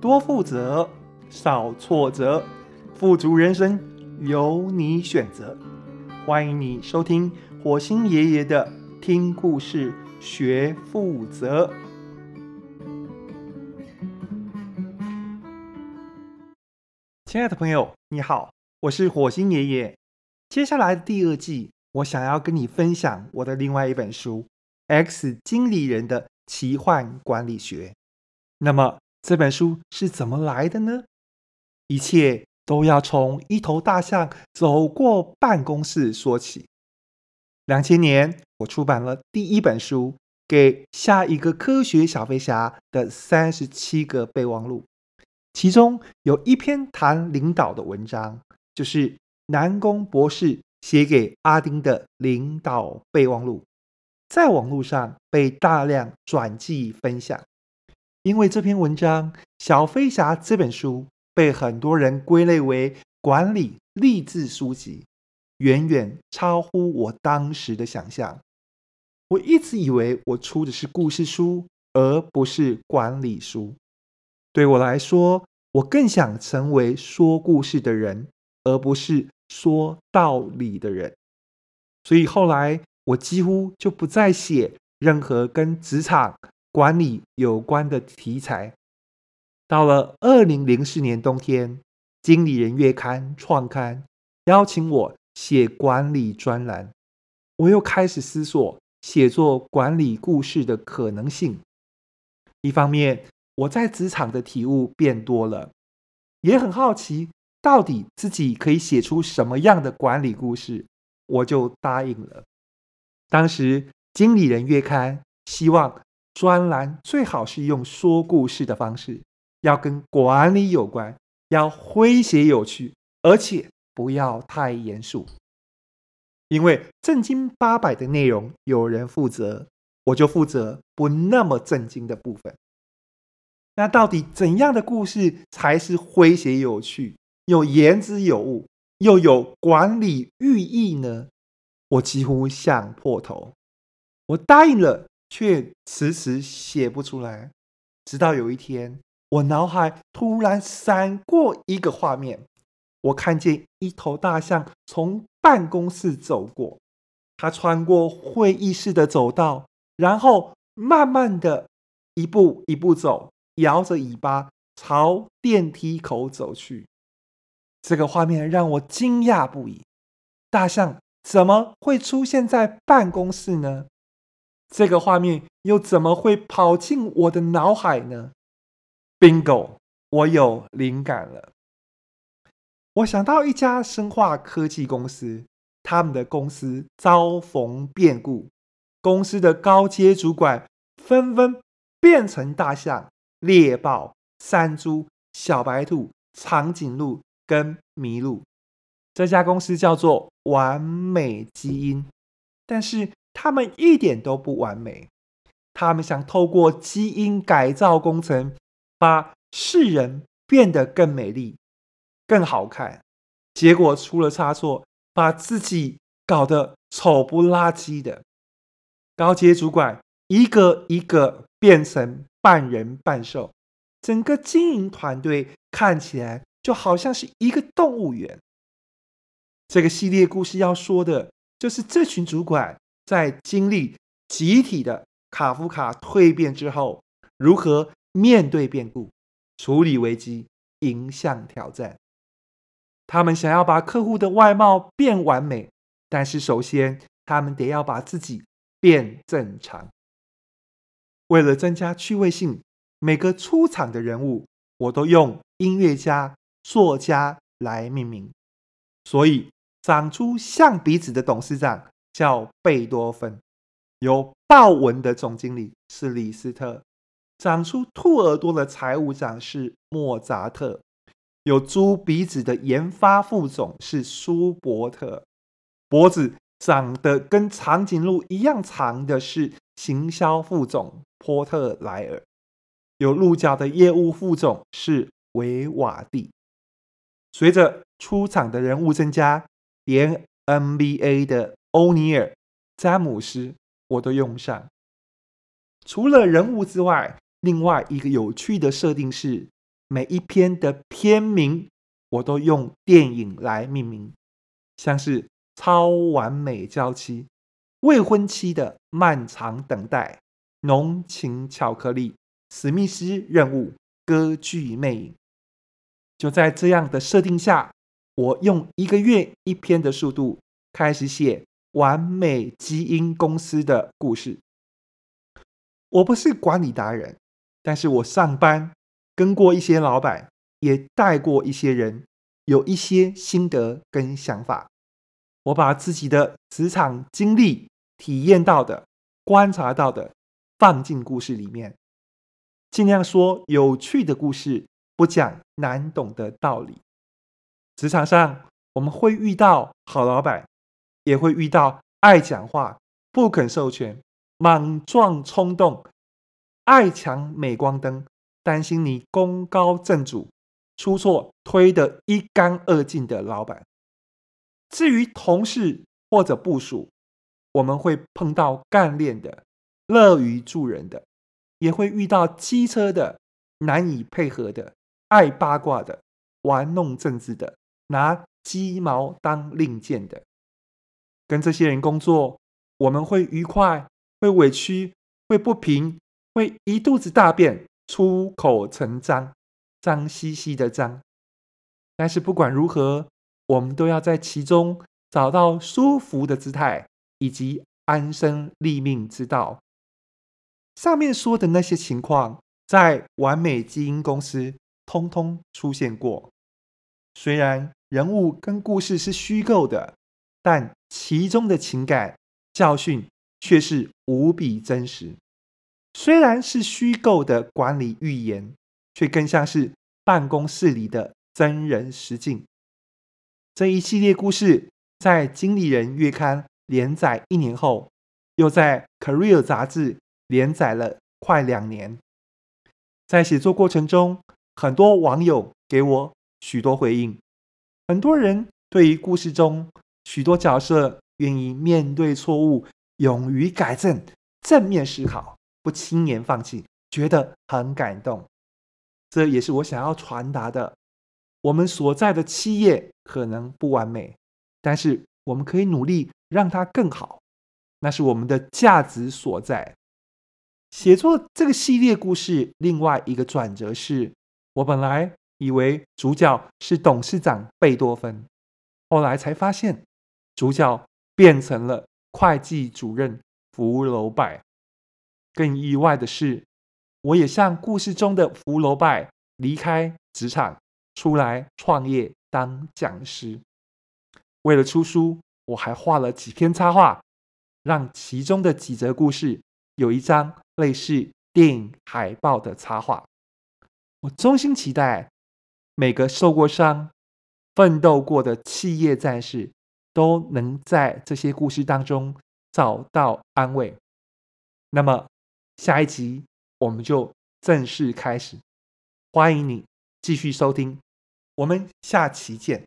多负责，少挫折，富足人生由你选择。欢迎你收听火星爷爷的听故事学负责。亲爱的朋友，你好，我是火星爷爷。接下来的第二季，我想要跟你分享我的另外一本书《X 经理人的奇幻管理学》。那么这本书是怎么来的呢？一切都要从一头大象走过办公室说起。两千年，我出版了第一本书《给下一个科学小飞侠的三十七个备忘录》，其中有一篇谈领导的文章，就是南宫博士写给阿丁的领导备忘录，在网络上被大量转寄分享。因为这篇文章，《小飞侠》这本书被很多人归类为管理励志书籍，远远超乎我当时的想象。我一直以为我出的是故事书，而不是管理书。对我来说，我更想成为说故事的人，而不是说道理的人。所以后来，我几乎就不再写任何跟职场，管理有关的题材。到了二零零四年冬天，《经理人月刊》创刊，邀请我写管理专栏，我又开始思索写作管理故事的可能性。一方面，我在职场的体悟变多了，也很好奇到底自己可以写出什么样的管理故事，我就答应了。当时，《经理人月刊》希望。专栏最好是用说故事的方式，要跟管理有关，要诙谐有趣，而且不要太严肃。因为正经八百的内容有人负责，我就负责不那么正经的部分。那到底怎样的故事才是诙谐有趣，又言之有物，又有管理寓意呢？我几乎想破头，我答应了。却迟迟写不出来，直到有一天，我脑海突然闪过一个画面，我看见一头大象从办公室走过，它穿过会议室的走道，然后慢慢的一步一步走，摇着尾巴朝电梯口走去。这个画面让我惊讶不已，大象怎么会出现在办公室呢？这个画面又怎么会跑进我的脑海呢？Bingo！我有灵感了。我想到一家生化科技公司，他们的公司遭逢变故，公司的高阶主管纷纷变成大象、猎豹、山猪、小白兔、长颈鹿跟麋鹿。这家公司叫做完美基因，但是。他们一点都不完美，他们想透过基因改造工程，把世人变得更美丽、更好看，结果出了差错，把自己搞得丑不拉几的。高阶主管一个一个变成半人半兽，整个经营团队看起来就好像是一个动物园。这个系列故事要说的就是这群主管。在经历集体的卡夫卡蜕变之后，如何面对变故、处理危机、迎向挑战？他们想要把客户的外貌变完美，但是首先他们得要把自己变正常。为了增加趣味性，每个出场的人物我都用音乐家、作家来命名，所以长出象鼻子的董事长。叫贝多芬，有豹纹的总经理是李斯特，长出兔耳朵的财务长是莫扎特，有猪鼻子的研发副总是舒伯特，脖子长得跟长颈鹿一样长的是行销副总波特莱尔，有鹿角的业务副总是维瓦蒂。随着出场的人物增加，连 NBA 的欧尼尔、詹姆斯，我都用上。除了人物之外，另外一个有趣的设定是，每一篇的篇名，我都用电影来命名，像是《超完美娇妻》、《未婚妻的漫长等待》、《浓情巧克力》、《史密斯任务》、《歌剧魅影》。就在这样的设定下，我用一个月一篇的速度开始写完美基因公司的故事。我不是管理达人，但是我上班跟过一些老板，也带过一些人，有一些心得跟想法。我把自己的职场经历、体验到的、观察到的放进故事里面，尽量说有趣的故事，不讲难懂的道理。职场上我们会遇到好老板，也会遇到爱讲话、不肯授权。莽撞冲动，爱抢镁光灯，担心你功高震主，出错推得一干二净的老板。至于同事或者部属，我们会碰到干练的、乐于助人的，也会遇到机车的、难以配合的、爱八卦的、玩弄政治的、拿鸡毛当令箭的。跟这些人工作，我们会愉快。会委屈，会不平，会一肚子大便，出口成脏，脏兮兮的脏。但是不管如何，我们都要在其中找到舒服的姿态，以及安身立命之道。上面说的那些情况，在完美基因公司通通出现过。虽然人物跟故事是虚构的，但其中的情感教训。却是无比真实。虽然是虚构的管理寓言，却更像是办公室里的真人实境。这一系列故事在《经理人月刊》连载一年后，又在《Career》杂志连载了快两年。在写作过程中，很多网友给我许多回应。很多人对于故事中许多角色愿意面对错误。勇于改正，正面思考，不轻言放弃，觉得很感动。这也是我想要传达的。我们所在的企业可能不完美，但是我们可以努力让它更好。那是我们的价值所在。写作这个系列故事，另外一个转折是，我本来以为主角是董事长贝多芬，后来才发现主角变成了。会计主任福楼拜，更意外的是，我也像故事中的福楼拜，离开职场，出来创业当讲师。为了出书，我还画了几篇插画，让其中的几则故事有一张类似电影海报的插画。我衷心期待每个受过伤、奋斗过的企业战士。都能在这些故事当中找到安慰。那么，下一集我们就正式开始，欢迎你继续收听，我们下期见。